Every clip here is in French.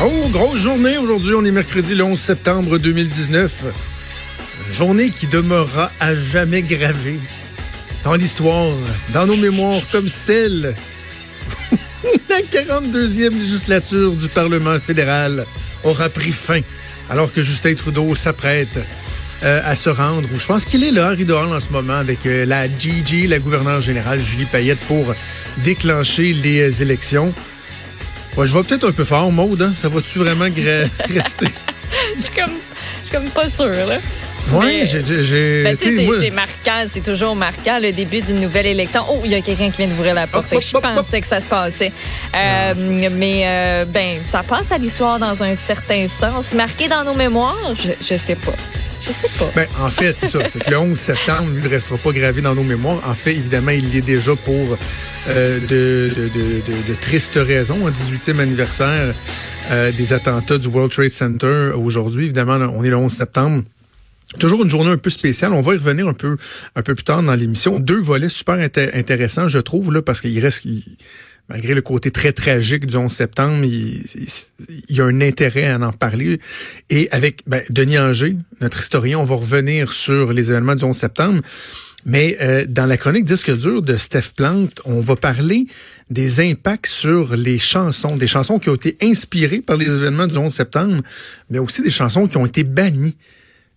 Oh, grosse journée aujourd'hui. On est mercredi le 11 septembre 2019. Journée qui demeurera à jamais gravée dans l'histoire, dans nos mémoires, comme celle la 42e législature du Parlement fédéral aura pris fin alors que Justin Trudeau s'apprête euh, à se rendre. je pense qu'il est là, Harry en ce moment, avec euh, la GG, la gouverneure générale Julie Payette, pour déclencher les élections. Ouais, je vais peut-être un peu fort, Maude. Hein? Ça va-tu vraiment rester? je suis comme, comme pas sûre, là. Oui, j'ai. Ben, c'est marquant, c'est toujours marquant le début d'une nouvelle élection. Oh, il y a quelqu'un qui vient d'ouvrir la porte. je pensais que ça se passait. Euh, mais euh, ben, ça passe à l'histoire dans un certain sens. Marqué dans nos mémoires, je, je sais pas. Je sais pas. Ben, en fait, c'est ça. C'est que le 11 septembre, lui, ne restera pas gravé dans nos mémoires. En fait, évidemment, il l'est déjà pour euh, de, de, tristes raisons. Un 18e anniversaire euh, des attentats du World Trade Center aujourd'hui. Évidemment, on est le 11 septembre. Toujours une journée un peu spéciale. On va y revenir un peu un peu plus tard dans l'émission. Deux volets super intéressants, je trouve, là, parce qu'il reste malgré le côté très tragique du 11 septembre, il, y a un intérêt à en parler. Et avec ben, Denis Anger, notre historien, on va revenir sur les événements du 11 septembre. Mais euh, dans la chronique Disque dur de Steph Plante, on va parler des impacts sur les chansons, des chansons qui ont été inspirées par les événements du 11 septembre, mais aussi des chansons qui ont été bannies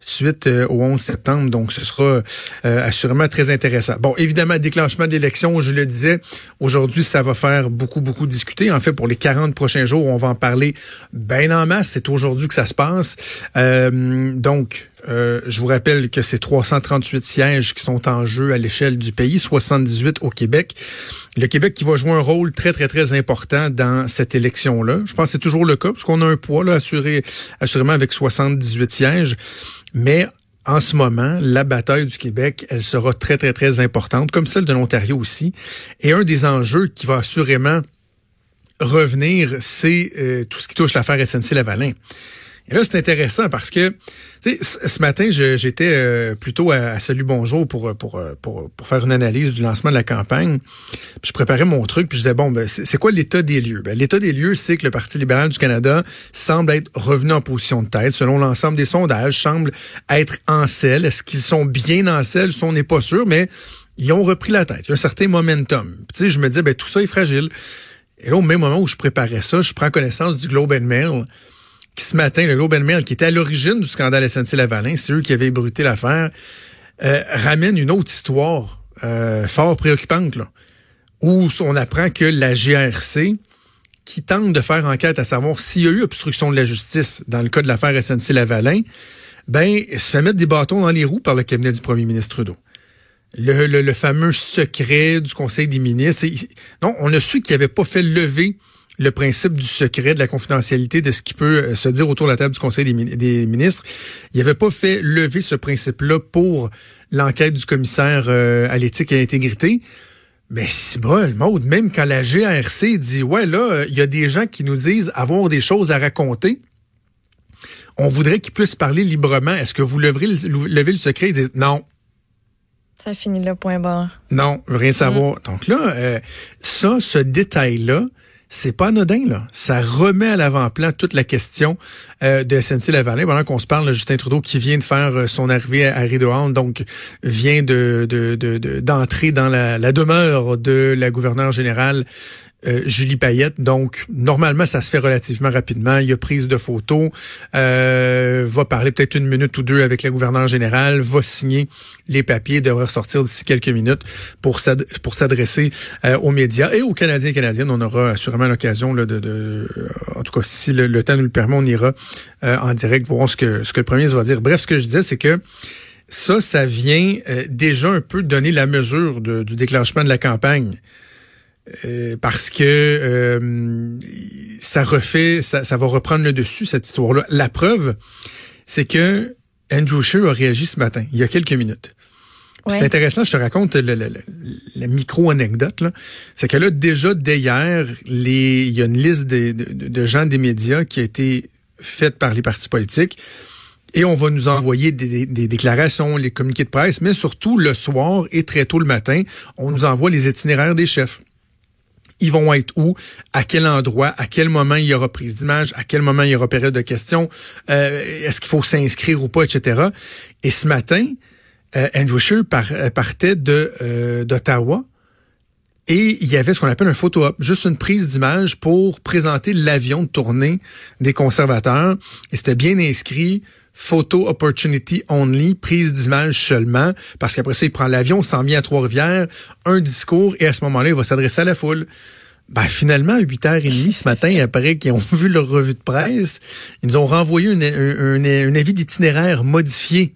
suite euh, au 11 septembre. Donc, ce sera euh, assurément très intéressant. Bon, évidemment, déclenchement d'élection, je le disais, aujourd'hui, ça va faire beaucoup, beaucoup discuter. En fait, pour les 40 prochains jours, on va en parler bien en masse. C'est aujourd'hui que ça se passe. Euh, donc, je vous rappelle que c'est 338 sièges qui sont en jeu à l'échelle du pays, 78 au Québec. Le Québec qui va jouer un rôle très, très, très important dans cette élection-là. Je pense que c'est toujours le cas, parce qu'on a un poids là, assuré, assurément avec 78 sièges. Mais en ce moment, la bataille du Québec, elle sera très, très, très importante, comme celle de l'Ontario aussi. Et un des enjeux qui va assurément revenir, c'est euh, tout ce qui touche l'affaire SNC-Lavalin. Et là, c'est intéressant parce que ce matin, j'étais euh, plutôt à, Salut Bonjour pour, pour, pour, pour, faire une analyse du lancement de la campagne. je préparais mon truc, puis je disais, bon, ben, c'est quoi l'état des lieux? Ben, l'état des lieux, c'est que le Parti libéral du Canada semble être revenu en position de tête, selon l'ensemble des sondages, semble être en selle. Est-ce qu'ils sont bien en selle? on n'est pas sûr, mais ils ont repris la tête. Il y a un certain momentum. Puis, je me disais, ben, tout ça est fragile. Et là, au même moment où je préparais ça, je prends connaissance du Globe and Mail qui ce matin, le Globe and Mail, qui était à l'origine du scandale SNC-Lavalin, c'est eux qui avaient ébruté l'affaire, euh, ramène une autre histoire euh, fort préoccupante, là, où on apprend que la GRC, qui tente de faire enquête à savoir s'il y a eu obstruction de la justice dans le cas de l'affaire SNC-Lavalin, ben, se fait mettre des bâtons dans les roues par le cabinet du premier ministre Trudeau. Le, le, fameux secret du Conseil des ministres. Non, on a su qu'il n'avait pas fait lever le principe du secret, de la confidentialité, de ce qui peut euh, se dire autour de la table du Conseil des, ministres. Il n'avait pas fait lever ce principe-là pour l'enquête du commissaire euh, à l'éthique et à l'intégrité. Mais c'est bon, le même quand la GRC dit, ouais, là, euh, il y a des gens qui nous disent avoir des choses à raconter, on voudrait qu'ils puissent parler librement. Est-ce que vous levez le, levez le secret? Ils disent, non, ça finit là, point barre. Non, rien savoir. Mm. Donc là, ça, ce détail-là, c'est pas anodin, là. Ça remet à l'avant-plan toute la question euh, de SNC-Lavalin. Pendant qu'on se parle, Justin Trudeau, qui vient de faire euh, son arrivée à, Rideau donc vient de d'entrer de, dans la, la, demeure de la gouverneure générale euh, Julie Payette. Donc, normalement, ça se fait relativement rapidement. Il y a prise de photos, euh, va parler peut-être une minute ou deux avec la gouverneure générale, va signer les papiers, devrait ressortir d'ici quelques minutes pour s'adresser euh, aux médias et aux Canadiens et Canadiennes. On aura assurément l'occasion de, en tout cas, si le, temps nous le permet, on ira en direct voir ce que, ce que le premier va dire. Bref, ce que je disais, c'est que ça, ça vient déjà un peu donner la mesure du déclenchement de la campagne. Euh, parce que euh, ça refait, ça, ça, va reprendre le dessus, cette histoire-là. La preuve, c'est que Andrew Scheer a réagi ce matin, il y a quelques minutes. C'est intéressant, je te raconte la micro-anecdote. C'est que là, déjà, d'hier, il y a une liste de, de, gens des médias qui a été faite par les partis politiques. Et on va nous envoyer des, des, déclarations, les communiqués de presse, mais surtout le soir et très tôt le matin, on nous envoie les itinéraires des chefs. Ils vont être où, à quel endroit, à quel moment il y aura prise d'image, à quel moment il y aura période de questions, euh, est-ce qu'il faut s'inscrire ou pas, etc. Et ce matin, euh, Andrew Scheer euh, partait de d'Ottawa et il y avait ce qu'on appelle un photo-op, juste une prise d'image pour présenter l'avion de tournée des conservateurs. Et c'était bien inscrit photo opportunity only, prise d'image seulement, parce qu'après ça, il prend l'avion, s'en vient à Trois-Rivières, un discours, et à ce moment-là, il va s'adresser à la foule. Ben, finalement, à 8h30 ce matin, après qu'ils ont vu leur revue de presse, ils nous ont renvoyé un avis d'itinéraire modifié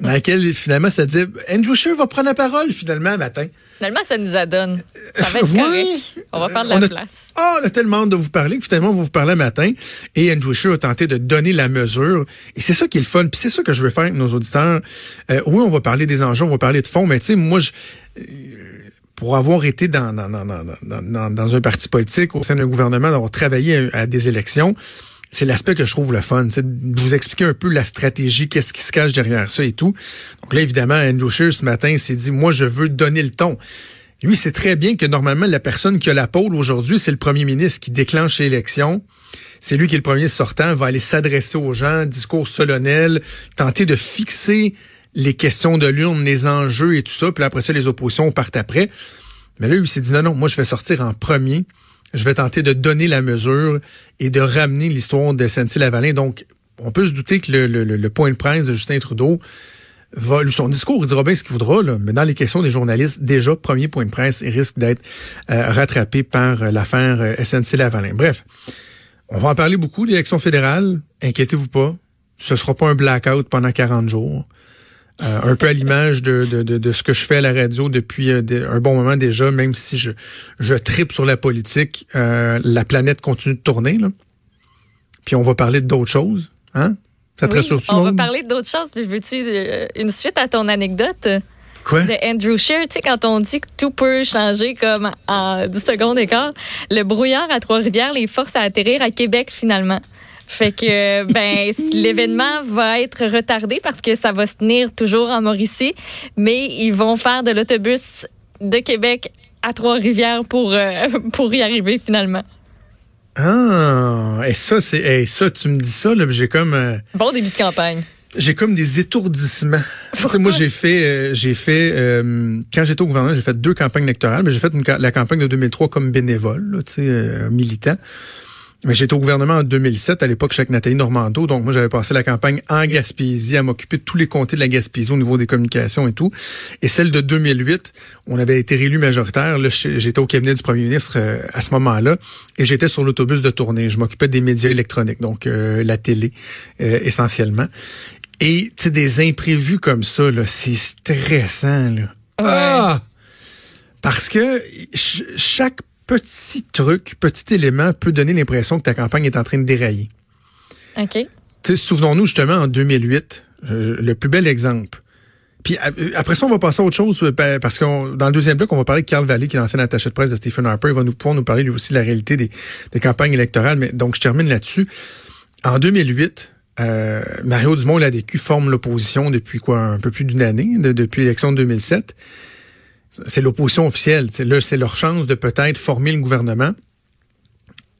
dans laquelle finalement ça dit Andrew Scheer va prendre la parole finalement matin. Finalement, ça nous adonne. Ça va être correct. On va faire de la place. Oh, on a tellement hâte de vous parler que finalement, on va vous parler matin. Et Andrew Scheer a tenté de donner la mesure. Et c'est ça qui est le fun. Puis c'est ça que je veux faire avec nos auditeurs. Euh, oui, on va parler des enjeux, on va parler de fond, mais tu sais, moi, je euh, pour avoir été dans, dans, dans, dans, dans un parti politique au sein d'un gouvernement, d'avoir travaillé à des élections, c'est l'aspect que je trouve le fun, c'est de vous expliquer un peu la stratégie, qu'est-ce qui se cache derrière ça et tout. Donc là, évidemment, Andrew Scheer, ce matin, s'est dit, moi, je veux donner le ton. Lui, c'est très bien que normalement, la personne qui a la pôle aujourd'hui, c'est le premier ministre qui déclenche l'élection. C'est lui qui est le premier sortant, va aller s'adresser aux gens, discours solennel, tenter de fixer les questions de l'urne, les enjeux et tout ça. Puis après ça, les oppositions partent après. Mais là, lui, s'est dit, non, non, moi, je vais sortir en premier je vais tenter de donner la mesure et de ramener l'histoire de SNC-Lavalin. Donc, on peut se douter que le, le, le, point de presse de Justin Trudeau va, son discours, il dira bien ce qu'il voudra, là, mais dans les questions des journalistes, déjà, premier point de presse, il risque d'être euh, rattrapé par euh, l'affaire euh, SNC-Lavalin. Bref, on va en parler beaucoup, l'élection fédérale. Inquiétez-vous pas, ce sera pas un blackout pendant 40 jours. Euh, un peu à l'image de, de, de, ce que je fais à la radio depuis euh, un bon moment déjà, même si je, je tripe sur la politique, euh, la planète continue de tourner. Là. Puis on va parler d'autres choses. Hein? Ça te oui, On va parler d'autres choses. Veux-tu une suite à ton anecdote? Quoi? De Andrew Scheer, tu sais, quand on dit que tout peut changer comme en 10 secondes d'écart, le brouillard à Trois-Rivières les force à atterrir à Québec finalement. Fait que ben l'événement va être retardé parce que ça va se tenir toujours en Mauricie, mais ils vont faire de l'autobus de Québec à Trois-Rivières pour euh, pour y arriver finalement. Ah, et ça c'est ça tu me dis ça là, j'ai comme euh, bon début de campagne. J'ai comme des étourdissements. moi, j'ai fait, euh, j'ai fait, quand j'étais au gouvernement, j'ai fait deux campagnes électorales, mais j'ai fait la campagne de 2003 comme bénévole, tu sais, militant. Mais j'étais au gouvernement en 2007, à l'époque, avec Nathalie Normando. Donc, moi, j'avais passé la campagne en Gaspésie à m'occuper de tous les comtés de la Gaspésie au niveau des communications et tout. Et celle de 2008, on avait été réélu majoritaire. Là, j'étais au cabinet du premier ministre euh, à ce moment-là et j'étais sur l'autobus de tournée. Je m'occupais des médias électroniques, donc euh, la télé euh, essentiellement. Et, tu sais, des imprévus comme ça, là, c'est stressant, là. Ah! Parce que chaque petit truc, petit élément peut donner l'impression que ta campagne est en train de dérailler. OK. Souvenons-nous justement en 2008, euh, le plus bel exemple. Puis euh, après ça, on va passer à autre chose euh, parce que dans le deuxième bloc, on va parler de Carl Valley, qui est l'ancien attaché de presse de Stephen Harper. Il va nous pouvoir nous parler lui aussi de la réalité des, campagnes électorales. Mais donc, je termine là-dessus. En 2008, Mario Dumont-Ladécu forme l'opposition depuis quoi, un peu plus d'une année, depuis l'élection de 2007 c'est l'opposition officielle. Là, c'est leur chance de peut-être former le gouvernement.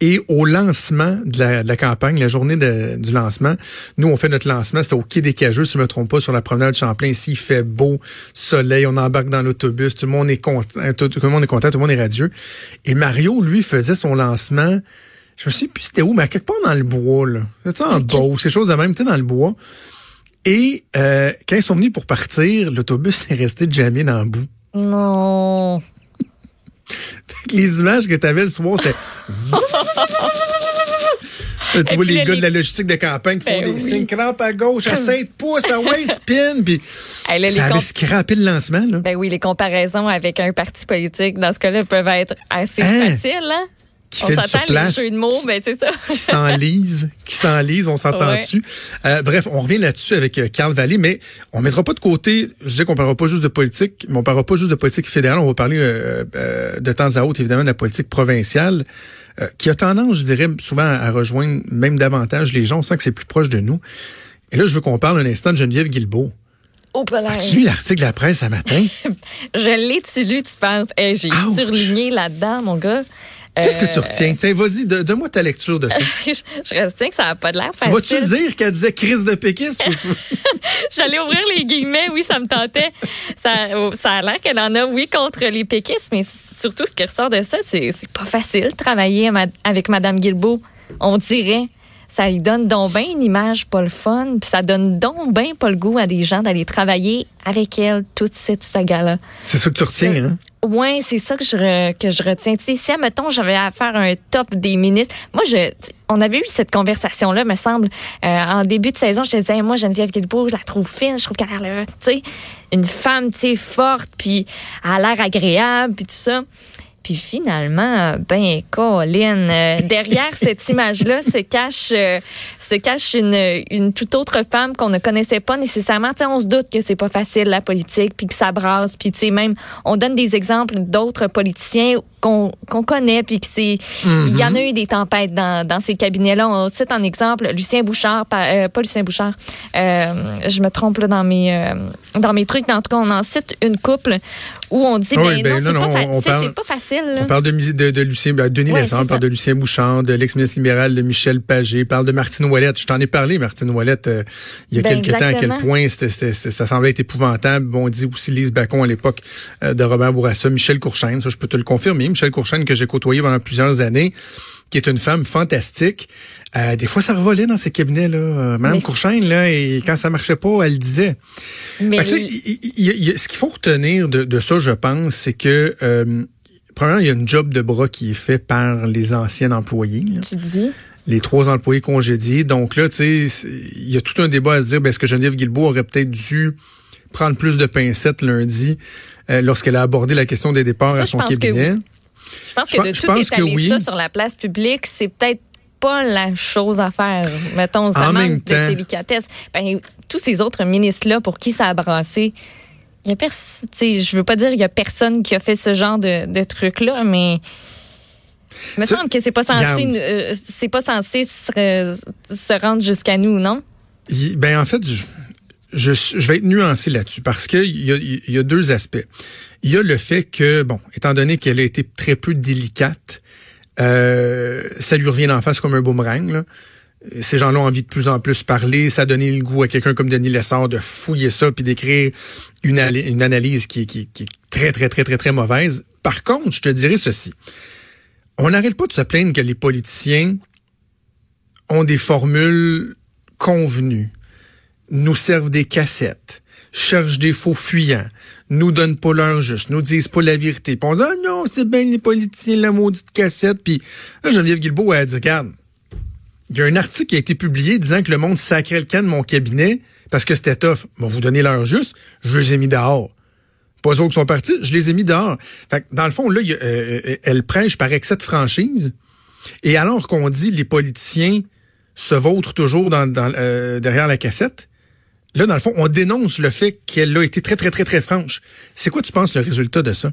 Et au lancement de la, campagne, la journée du lancement, nous, on fait notre lancement, c'était au Quai des Cageux, si je ne me trompe pas, sur la promenade de Champlain. Ici, il fait beau, soleil, on embarque dans l'autobus, tout le monde est content, tout, le monde est content, tout le monde est radieux. Et Mario, lui, faisait son lancement, je me sais plus c'était où, mais quelque part dans le bois, là. C'était en beau, ces choses de même, dans le bois. Et euh, quand ils sont venus pour partir, l'autobus est resté jamais dans le bout. Non. les images que tu avais le soir, c'était. tu vois les gars de la logistique de campagne qui font ben des signes crampes à gauche, à 7 pouces, à waist spin, puis ça avait scrappé le lancement. Là. Ben oui, les comparaisons avec un parti politique, dans ce cas-là, peuvent être assez hein? faciles. Hein? Qui on s'entend les jeux de mots, ben c'est ça. qui s'enlise, qui s'enlise, on s'entend dessus. Euh, bref, on revient là-dessus avec euh, Carl Vallée, mais on mettra pas de côté, je dis qu'on parlera pas juste de politique, mais on parlera pas juste de politique fédérale, on va parler euh, de temps à autre évidemment de la politique provinciale, qui a tendance, je dirais, souvent à rejoindre même davantage les gens, on sent que c'est plus proche de nous. Et là, je veux qu'on parle un instant de Geneviève Guilbeault. Oh, As-tu lu l'article de la presse ce matin? je l'ai-tu lu, tu penses? J'ai surligné là-dedans, mon gars. Qu'est-ce que tu retiens? Tiens, vas-y, donne-moi ta lecture de ça. je, retiens que ça n'a pas de l'air facile. Tu vas-tu dire qu'elle disait crise de péquiste? J'allais ouvrir les guillemets, oui, ça me tentait. Ça, ça a l'air qu'elle en a, oui, contre les péquistes, mais surtout, ce qui ressort de ça, c'est pas facile de travailler avec Mme Guilbeault, on dirait ça lui donne donc bien une image pas le fun, puis ça donne donc bien pas le goût à des gens d'aller travailler avec elle toute cette saga-là. C'est ça que tu retiens, hein? Oui, c'est ça que je, que je retiens. Tu sais, si, admettons, j'avais à faire un top des ministres, moi, je, on avait eu cette conversation-là, me semble, euh, en début de saison. Je te disais, moi, Geneviève Guilbeault, je la trouve fine, je trouve qu'elle a l'air, tu sais, une femme, tu sais, forte, puis elle a l'air agréable, puis tout ça. Puis finalement, ben, Colin, euh, derrière cette image-là se cache, euh, se cache une, une toute autre femme qu'on ne connaissait pas nécessairement. On se doute que c'est pas facile la politique, puis que ça brasse, puis tu sais même, on donne des exemples d'autres politiciens qu'on connaît, puis que c'est, il y en a mhm. eu des tempêtes dans, dans ces cabinets-là. On cite un exemple Lucien Bouchard, pas, pas Lucien Bouchard. je me trompe là dans mes dans mes trucs, mais en tout cas, on en cite une couple où on dit, ben, ben, non, c'est pas, facile. On parle de, de, de Lucien, ben, Denis ouais, on parle de Lucien Bouchard, de l'ex-ministre libéral de Michel Pagé, parle de Martine Ouellette. Je t'en ai parlé, Martine Ouellette, euh, il y a ben, quelques temps, à quel point ça semblait être épouvantable. Bon, on dit aussi Lise Bacon à l'époque euh, de Robert Bourassa, Michel Courchaine, ça je peux te le confirmer. Michel Courchaine que j'ai côtoyé pendant plusieurs années qui est une femme fantastique. Euh, des fois, ça revolait dans ces cabinets-là. Euh, Madame Courchaine, là, et quand ça marchait pas, elle disait. Mais... ce qu'il faut retenir de, ça, je pense, c'est que euh, premièrement, il y a une job de bras qui est fait par les anciens employés. Tu dis? Les trois employés congédiés. Donc là, tu sais, il y a tout un débat à se dire, ben, est-ce que Geneviève Guilbeault aurait peut-être dû prendre plus de pincettes lundi euh, lorsqu'elle a abordé la question des départs à son cabinet? Je pense que de tout étaler ça sur la place publique, c'est peut-être pas la chose à faire. Mettons, ça manque de délicatesse. Ben, tous ces autres ministres-là, pour qui ça a brassé, il y a personne, je veux pas dire il y a personne qui a fait ce genre de, de truc-là, mais il me semble que c'est pas censé, euh, c'est pas censé se, se rendre jusqu'à nous, non? Ben, en fait, je, je, vais être nuancé là-dessus parce qu'il y a, y a deux aspects. Il y a le fait que, bon, étant donné qu'elle a été très peu délicate, euh, ça lui revient en face comme un boomerang. Là. Ces gens-là ont envie de plus en plus parler. Ça a donné le goût à quelqu'un comme Denis Lessard de fouiller ça puis d'écrire une, analyse qui, qui, qui est très, très, très, très, très mauvaise. Par contre, je te dirais ceci. On n'arrête pas de se plaindre que les politiciens ont des formules convenues nous servent des cassettes, cherchent des faux fuyants, nous donnent pas leur juste, nous disent pas la vérité. Puis on dit, ah non, c'est bien les politiciens, la maudite cassette. Puis là, Geneviève Guilbeault, elle a dit, regarde, il y a un article qui a été publié disant que le monde sacrait le camp de mon cabinet parce que c'était tough. Bon, vous donnez leur juste, je les ai mis dehors. Pas eux qui sont partis, je les ai mis dehors. Fait que, dans le fond, là, euh, euh, elle prêche par excès de franchise. Et alors qu'on dit les politiciens se vautrent toujours euh, derrière la cassette, Là, dans le fond, on dénonce le fait qu'elle a été très, très, très, très franche. C'est quoi, tu penses, le résultat de ça?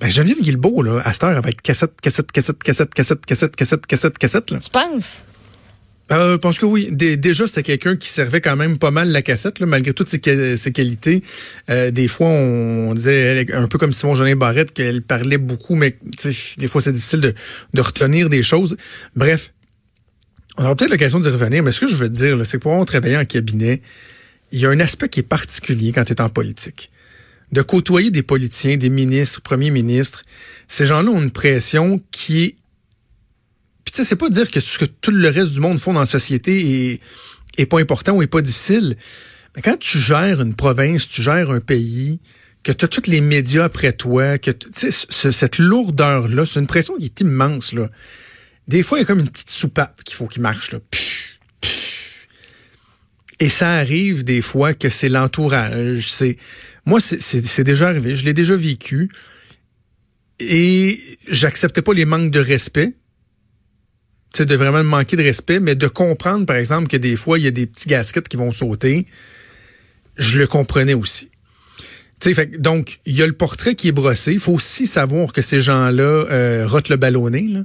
Ben, Geneviève Guilbeault, là, à cette heure, avec cassette, cassette, cassette, cassette, cassette, cassette, cassette, cassette, cassette, là. Tu penses? Euh, je pense que oui. déjà, c'était quelqu'un qui servait quand même pas mal la cassette, là, malgré toutes ses, qualités. Euh, des fois, on, disait, un peu comme Simon Jolin Barrette, qu'elle parlait beaucoup, mais des fois, c'est difficile de, de retenir des choses. Bref, on aura peut-être l'occasion d'y revenir, mais ce que je veux dire, c'est que pour travailler en cabinet, il y a un aspect qui est particulier quand tu es en politique. De côtoyer des politiciens, des ministres, premiers ministres, ces gens-là ont une pression qui est... Puis tu sais, c'est pas dire que ce que tout le reste du monde font dans la société est, est pas important ou est pas difficile. Mais quand tu gères une province, tu gères un pays, que tu as tous les médias après toi, que tu sais, cette lourdeur-là, c'est une pression qui est immense, là. Des fois, il y a comme une petite soupape qu'il faut qu'il marche. Et ça arrive des fois que c'est l'entourage. C'est Moi, c'est déjà arrivé. Je l'ai déjà vécu. Et j'acceptais pas les manques de respect. C'est de vraiment manquer de respect, mais de comprendre, par exemple, que des fois, il y a des petits gasquettes qui vont sauter. Je le comprenais aussi. fait, donc, il y a le portrait qui est brossé. Il faut aussi savoir que ces gens-là euh, rotent le ballonné. Là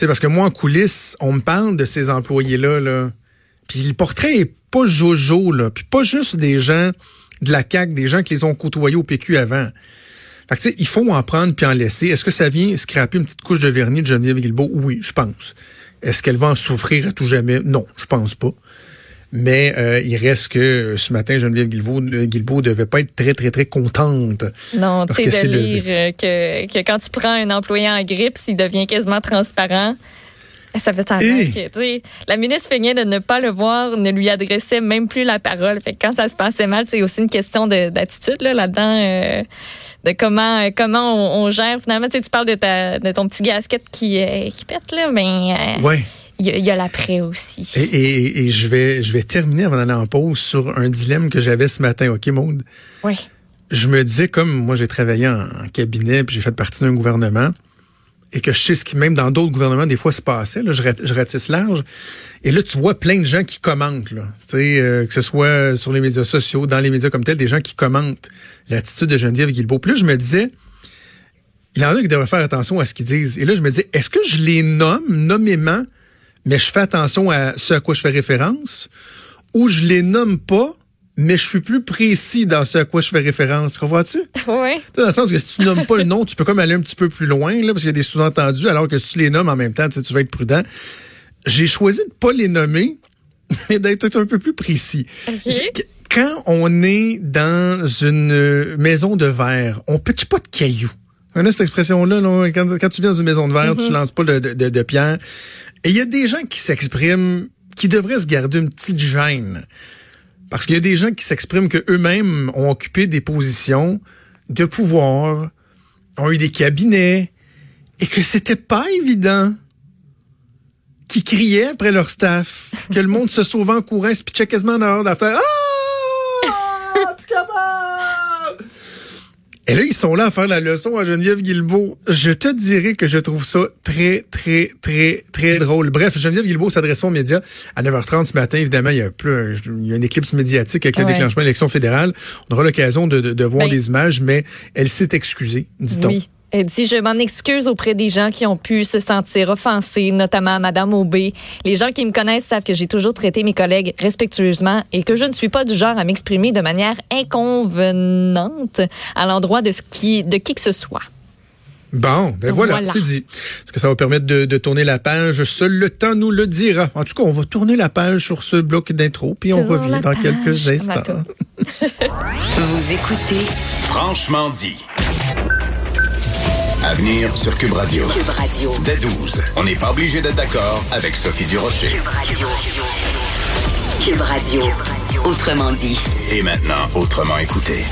parce que moi, en coulisses, on me parle de ces employés-là. Là. Puis le portrait est pas jojo, là. Puis pas juste des gens de la CAQ, des gens qui les ont côtoyés au PQ avant. Fait que, tu sais, il faut en prendre puis en laisser. Est-ce que ça vient scraper une petite couche de vernis de Geneviève Guilbeault? Oui, je pense. Est-ce qu'elle va en souffrir à tout jamais? Non, je pense pas. Mais euh, il reste que euh, ce matin, Geneviève Guilbeault, euh, Guilbeault devait pas être très, très, très contente. Non, tu sais, de lire que, que quand tu prends un employé en grippe, s'il devient quasiment transparent, ça fait que, la ministre feignait de ne pas le voir, ne lui adressait même plus la parole. Fait que quand ça se passait mal, c'est aussi une question d'attitude là, là-dedans, euh, de comment euh, comment on, gère. Finalement, tu parles de, ta, de ton petit gasket qui, euh, qui pète, là, mais ouais. Il y, a, l'après aussi. Et, et, et, je, vais, je vais terminer avant d'aller en pause sur un dilemme que j'avais ce matin, OK, Maude? Oui. Je me disais, comme moi j'ai travaillé en, en cabinet, puis j'ai fait partie d'un gouvernement, et que je sais ce qui, même dans d'autres gouvernements, des fois, se passait. Là, je, je ratisse large. Et là, tu vois plein de gens qui commentent, là. Euh, que ce soit sur les médias sociaux, dans les médias comme tels, des gens qui commentent l'attitude de Geneviève Guilbeault. Puis là, je me disais, il y en a qui devraient faire attention à ce qu'ils disent. Et là, je me disais, est-ce que je les nomme nommément, mais je fais attention à ce à quoi je fais référence, ou je les nomme pas, mais je suis plus précis dans ce à quoi je fais référence. Comprends-tu? Oui. Dans le sens que si tu nommes pas le nom, tu peux comme aller un petit peu plus loin, là, parce qu'il y a des sous-entendus, alors que si tu les nommes en même temps, tu vas être prudent. J'ai choisi de pas les nommer, mais d'être un peu plus précis. Quand on est dans une maison de verre, on pitche pas de cailloux. On a cette expression-là, quand, tu viens dans une maison de verre, tu mm-hmm. lances pas de, de, de pierre. Et il y a des gens qui s'expriment, qui devraient se garder une petite gêne. Parce qu'il y a des gens qui s'expriment queux mêmes ont occupé des positions de pouvoir, ont eu des cabinets, et que c'était pas évident. Qui criaient après leur staff, que le monde se sauvait en courant, se pitchait quasiment dehors d'affaire. Ah! Et là, ils sont là à faire la leçon à Geneviève Guilbeault. Je te dirais que je trouve ça très, très, très, très drôle. Bref, Geneviève Guilbeault s'adresse aux médias à 9h30 ce matin. Évidemment, il y a, plus, il y a une éclipse médiatique avec le déclenchement de l'élection fédérale. On aura l'occasion de, de, voir ben des images, mais elle s'est excusée, dit-on. Elle dit, je m'en excuse auprès des gens qui ont pu se sentir offensés, notamment Madame Aubé. Les gens qui me connaissent savent que j'ai toujours traité mes collègues respectueusement et que je ne suis pas du genre à m'exprimer de manière inconvenante à l'endroit de ce qui, de qui que ce soit. Bon, ben voilà, c'est dit. Est-ce que ça va permettre de, de, tourner la page? Seul le temps nous le dira. En tout cas, on va tourner la page sur ce bloc d'intro, puis on revient dans quelques instants. Vous écoutez Franchement dit. Avenir sur Cube Radio. Cube Radio. Dès 12, on n'est pas obligé d'être d'accord avec Sophie Durocher. Cube Radio. Cube Radio. Autrement dit. Et maintenant, autrement écouté.